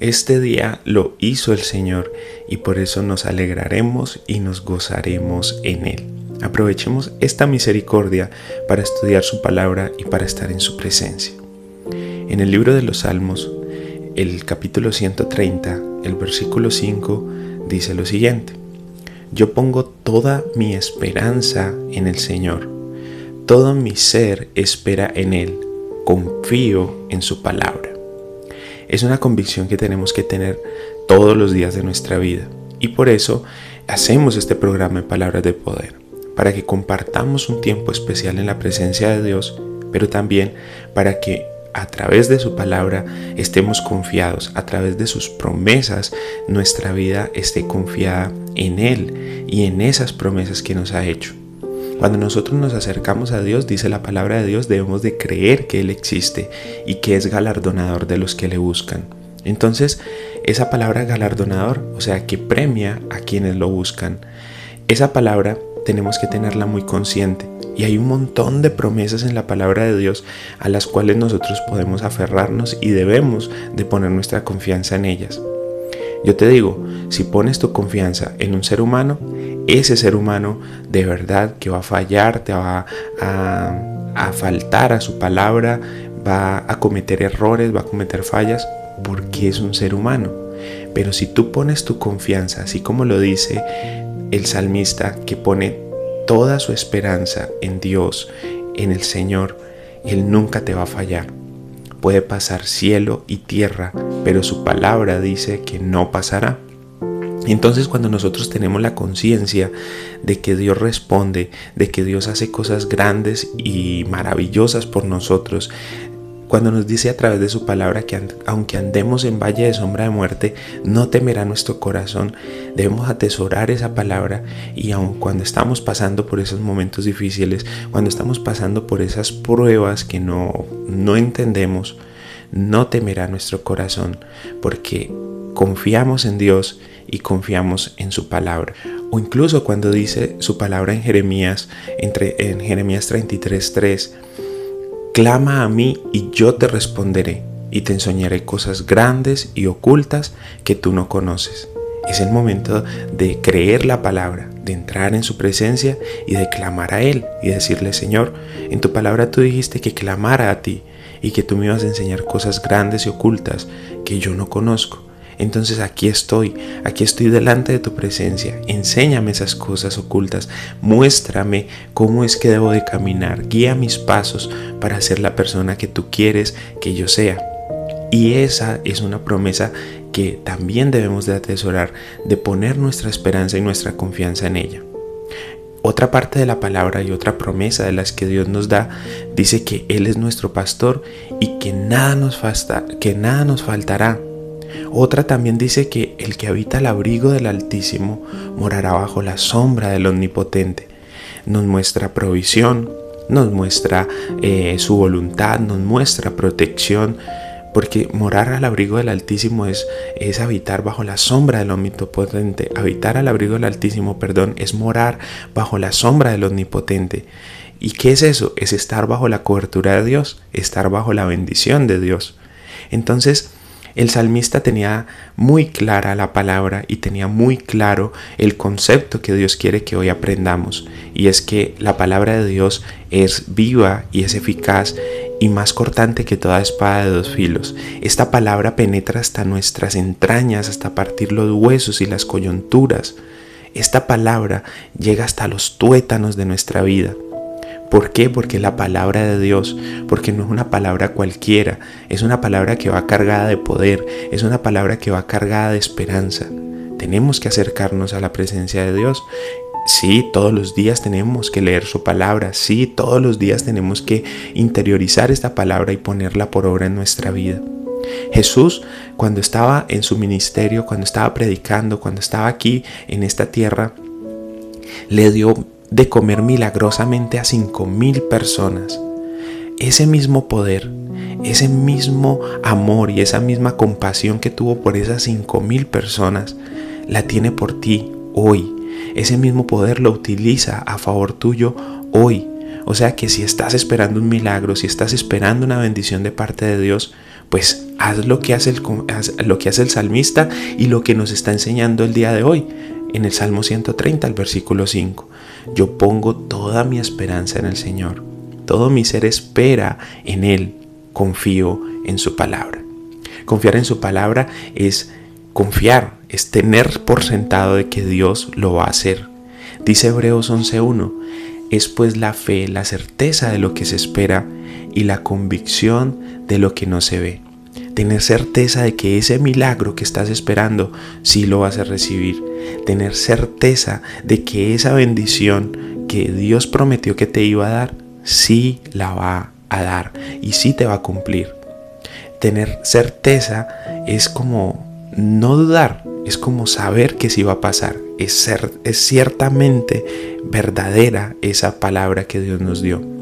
Este día lo hizo el Señor y por eso nos alegraremos y nos gozaremos en Él. Aprovechemos esta misericordia para estudiar su palabra y para estar en su presencia. En el libro de los Salmos, el capítulo 130, el versículo 5, dice lo siguiente. Yo pongo toda mi esperanza en el Señor. Todo mi ser espera en Él. Confío en su palabra. Es una convicción que tenemos que tener todos los días de nuestra vida. Y por eso hacemos este programa de Palabras de Poder, para que compartamos un tiempo especial en la presencia de Dios, pero también para que a través de su palabra estemos confiados, a través de sus promesas nuestra vida esté confiada en Él y en esas promesas que nos ha hecho. Cuando nosotros nos acercamos a Dios, dice la palabra de Dios, debemos de creer que Él existe y que es galardonador de los que le buscan. Entonces, esa palabra galardonador, o sea, que premia a quienes lo buscan, esa palabra tenemos que tenerla muy consciente. Y hay un montón de promesas en la palabra de Dios a las cuales nosotros podemos aferrarnos y debemos de poner nuestra confianza en ellas. Yo te digo, si pones tu confianza en un ser humano, ese ser humano de verdad que va a fallar, te va a, faltar a su palabra, va a cometer errores, va a cometer fallas, porque es un ser humano. Pero si tú pones tu confianza, así como lo dice el salmista, que pone toda su esperanza en Dios, en el Señor, Él nunca te va a fallar. Puede pasar cielo y tierra, pero su palabra dice que no pasará. Entonces cuando nosotros tenemos la conciencia de que Dios responde, de que Dios hace cosas grandes y maravillosas por nosotros, cuando nos dice a través de su palabra que aunque andemos en valle de sombra de muerte, no temerá nuestro corazón, debemos atesorar esa palabra y aun cuando estamos pasando por esos momentos difíciles, cuando estamos pasando por esas pruebas que no, no entendemos, no temerá nuestro corazón, porque confiamos en Dios y confiamos en su palabra. O incluso cuando dice su palabra en Jeremías, entre, en Jeremías 33:3, clama a mí y yo te responderé y te enseñaré cosas grandes y ocultas que tú no conoces. Es el momento de creer la palabra, de entrar en su presencia y de clamar a Él y decirle, Señor, en tu palabra tú dijiste que clamara a ti y que tú me ibas a enseñar cosas grandes y ocultas que yo no conozco. Entonces aquí estoy, aquí estoy delante de tu presencia. Enséñame esas cosas ocultas, muéstrame cómo es que debo de caminar, guía mis pasos para ser la persona que tú quieres que yo sea. Y esa es una promesa que también debemos de atesorar, de poner nuestra esperanza y nuestra confianza en ella. Otra parte de la palabra y otra promesa de las que Dios nos da dice que Él es nuestro pastor y que nada nos, que nada nos faltará. Otra también dice que el que habita el abrigo del Altísimo morará bajo la sombra del Omnipotente. Nos muestra provisión, nos muestra eh, su voluntad, nos muestra protección, porque morar al abrigo del Altísimo es, es habitar bajo la sombra del Omnipotente. Habitar al abrigo del Altísimo, perdón, es morar bajo la sombra del Omnipotente. ¿Y qué es eso? Es estar bajo la cobertura de Dios, estar bajo la bendición de Dios. Entonces, el salmista tenía muy clara la palabra y tenía muy claro el concepto que Dios quiere que hoy aprendamos. Y es que la palabra de Dios es viva y es eficaz y más cortante que toda espada de dos filos. Esta palabra penetra hasta nuestras entrañas, hasta partir los huesos y las coyunturas. Esta palabra llega hasta los tuétanos de nuestra vida. ¿Por qué? Porque la palabra de Dios, porque no es una palabra cualquiera, es una palabra que va cargada de poder, es una palabra que va cargada de esperanza. Tenemos que acercarnos a la presencia de Dios. Sí, todos los días tenemos que leer su palabra, sí, todos los días tenemos que interiorizar esta palabra y ponerla por obra en nuestra vida. Jesús, cuando estaba en su ministerio, cuando estaba predicando, cuando estaba aquí en esta tierra, le dio de comer milagrosamente a cinco mil personas. Ese mismo poder, ese mismo amor y esa misma compasión que tuvo por esas cinco mil personas, la tiene por ti hoy. Ese mismo poder lo utiliza a favor tuyo hoy. O sea que si estás esperando un milagro, si estás esperando una bendición de parte de Dios, pues haz lo que hace el, lo que hace el salmista y lo que nos está enseñando el día de hoy en el Salmo 130, el versículo 5. Yo pongo toda mi esperanza en el Señor. Todo mi ser espera en Él. Confío en su palabra. Confiar en su palabra es confiar, es tener por sentado de que Dios lo va a hacer. Dice Hebreos 11.1, es pues la fe, la certeza de lo que se espera y la convicción de lo que no se ve. Tener certeza de que ese milagro que estás esperando sí lo vas a recibir. Tener certeza de que esa bendición que Dios prometió que te iba a dar, sí la va a dar y sí te va a cumplir. Tener certeza es como no dudar, es como saber que sí va a pasar. Es, ciertamente verdadera esa palabra que Dios nos dio.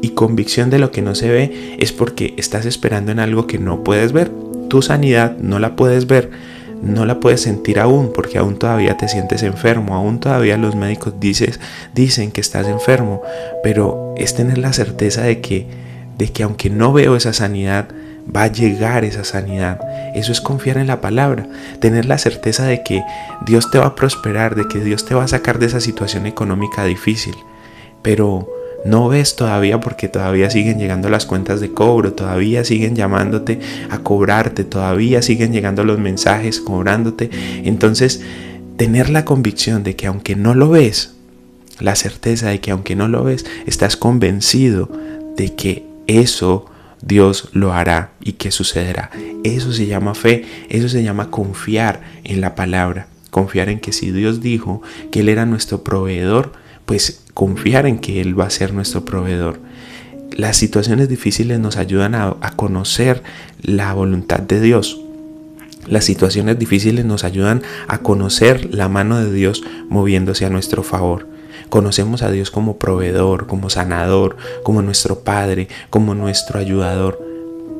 Y convicción de lo que no se ve es porque estás esperando en algo que no puedes ver. Tu sanidad no la puedes ver, no la puedes sentir aún porque aún todavía te sientes enfermo, aún todavía los médicos dices, dicen que estás enfermo, pero es tener la certeza de que, de que aunque no veo esa sanidad, va a llegar esa sanidad. Eso es confiar en la palabra, tener la certeza de que Dios te va a prosperar, de que Dios te va a sacar de esa situación económica difícil. Pero no ves todavía porque todavía siguen llegando las cuentas de cobro, todavía siguen llamándote a cobrarte, todavía siguen llegando los mensajes cobrándote. Entonces, tener la convicción de que aunque no lo ves, la certeza de que aunque no lo ves, estás convencido de que eso Dios lo hará y que sucederá. Eso se llama fe, eso se llama confiar en la palabra, confiar en que si Dios dijo que Él era nuestro proveedor, pues confiar en que Él va a ser nuestro proveedor. Las situaciones difíciles nos ayudan a, conocer la voluntad de Dios. Las situaciones difíciles nos ayudan a conocer la mano de Dios moviéndose a nuestro favor. Conocemos a Dios como proveedor, como sanador, como nuestro Padre, como nuestro ayudador,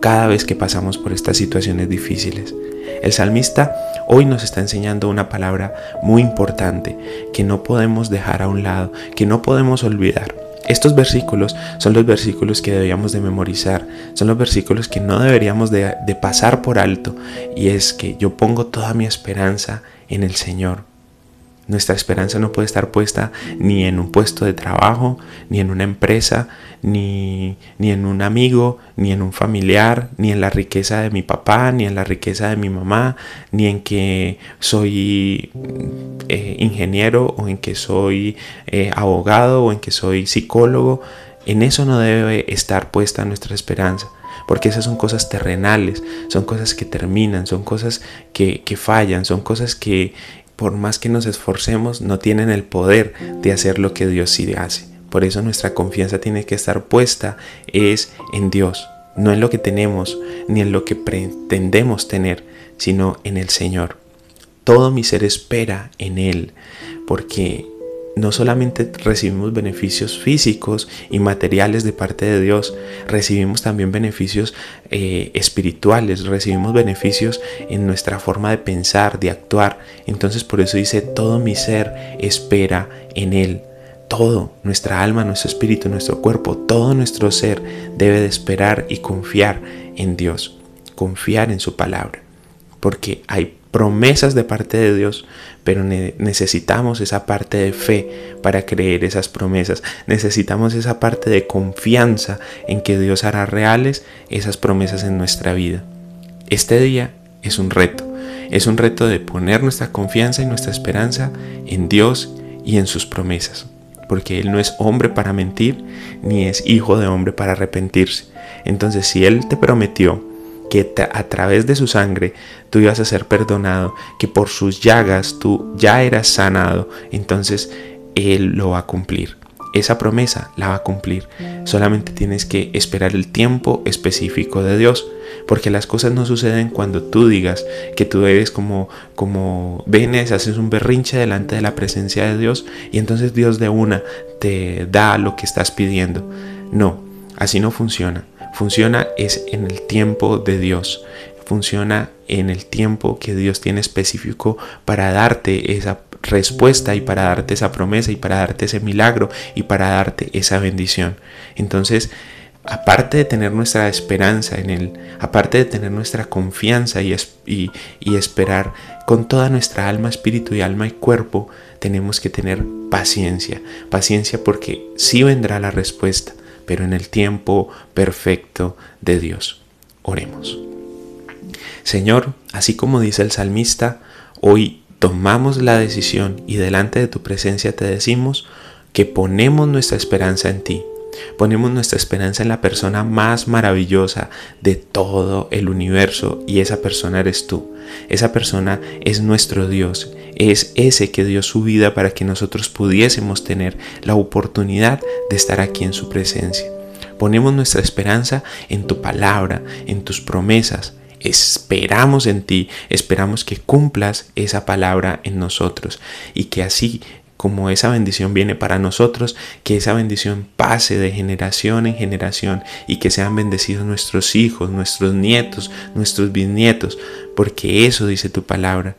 cada vez que pasamos por estas situaciones difíciles. El salmista hoy nos está enseñando una palabra muy importante que no podemos dejar a un lado, que no podemos olvidar. Estos versículos son los versículos que debíamos de memorizar, son los versículos que no deberíamos de, de pasar por alto y es que yo pongo toda mi esperanza en el Señor. Nuestra esperanza no puede estar puesta ni en un puesto de trabajo, ni en una empresa, ni, ni, en un amigo, ni en un familiar, ni en la riqueza de mi papá, ni en la riqueza de mi mamá, ni en que soy eh, ingeniero o en que soy eh, abogado o en que soy psicólogo. En eso no debe estar puesta nuestra esperanza porque esas son cosas terrenales, son cosas que terminan, son cosas que, que fallan, son cosas que, por más que nos esforcemos, no tienen el poder de hacer lo que Dios sí hace. Por eso nuestra confianza tiene que estar puesta es en Dios, no en lo que tenemos ni en lo que pretendemos tener, sino en el Señor. Todo mi ser espera en Él, porque no solamente recibimos beneficios físicos y materiales de parte de Dios, recibimos también beneficios eh, espirituales, recibimos beneficios en nuestra forma de pensar, de actuar. Entonces por eso dice, todo mi ser espera en Él. Todo, nuestra alma, nuestro espíritu, nuestro cuerpo, todo nuestro ser debe de esperar y confiar en Dios, confiar en su palabra, porque hay promesas de parte de Dios, pero necesitamos esa parte de fe para creer esas promesas. Necesitamos esa parte de confianza en que Dios hará reales esas promesas en nuestra vida. Este día es un reto. Es un reto de poner nuestra confianza y nuestra esperanza en Dios y en sus promesas. Porque Él no es hombre para mentir, ni es hijo de hombre para arrepentirse. Entonces, si Él te prometió que a través de su sangre tú ibas a ser perdonado, que por sus llagas tú ya eras sanado, entonces Él lo va a cumplir. Esa promesa la va a cumplir. Solamente tienes que esperar el tiempo específico de Dios, porque las cosas no suceden cuando tú digas que tú eres como, como venes, haces un berrinche delante de la presencia de Dios y entonces Dios de una te da lo que estás pidiendo. No, así no funciona. Funciona es en el tiempo de Dios. Funciona en el tiempo que Dios tiene específico para darte esa respuesta y para darte esa promesa y para darte ese milagro y para darte esa bendición. Entonces, aparte de tener nuestra esperanza en Él, aparte de tener nuestra confianza y, y, esperar con toda nuestra alma, espíritu y alma y cuerpo, tenemos que tener paciencia. Paciencia porque sí vendrá la respuesta, pero en el tiempo perfecto de Dios. Oremos. Señor, así como dice el salmista, hoy tomamos la decisión y delante de tu presencia te decimos que ponemos nuestra esperanza en ti Ponemos nuestra esperanza en la persona más maravillosa de todo el universo y esa persona eres tú. Esa persona es nuestro Dios. Es ese que dio su vida para que nosotros pudiésemos tener la oportunidad de estar aquí en su presencia. Ponemos nuestra esperanza en tu palabra, en tus promesas, esperamos en ti, esperamos que cumplas esa palabra en nosotros y que así como esa bendición viene para nosotros, que esa bendición pase de generación en generación y que sean bendecidos nuestros hijos, nuestros nietos, nuestros bisnietos, porque eso dice tu palabra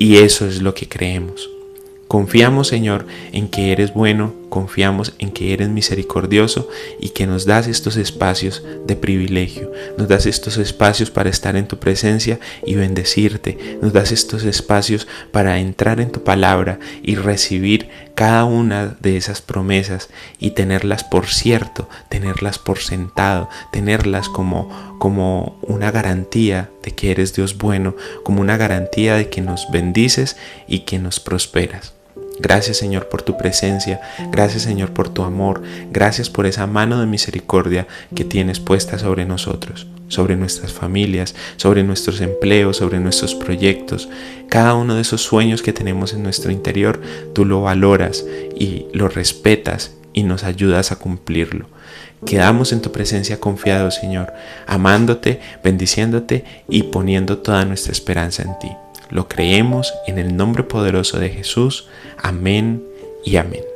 y eso es lo que creemos. Confiamos, Señor, en que eres bueno, confiamos en que eres misericordioso y que nos das estos espacios de privilegio, nos das estos espacios para estar en tu presencia y bendecirte, nos das estos espacios para entrar en tu palabra y recibir cada una de esas promesas y tenerlas por cierto, tenerlas por sentado, tenerlas como, como una garantía de que eres Dios bueno, como una garantía de que nos bendices y que nos prosperas. Gracias Señor por tu presencia, gracias Señor por tu amor, gracias por esa mano de misericordia que tienes puesta sobre nosotros, sobre nuestras familias, sobre nuestros empleos, sobre nuestros proyectos. Cada uno de esos sueños que tenemos en nuestro interior, tú lo valoras y lo respetas y nos ayudas a cumplirlo. Quedamos en tu presencia confiados, Señor, amándote, bendiciéndote y poniendo toda nuestra esperanza en ti. Lo creemos en el nombre poderoso de Jesús. Amén y amén.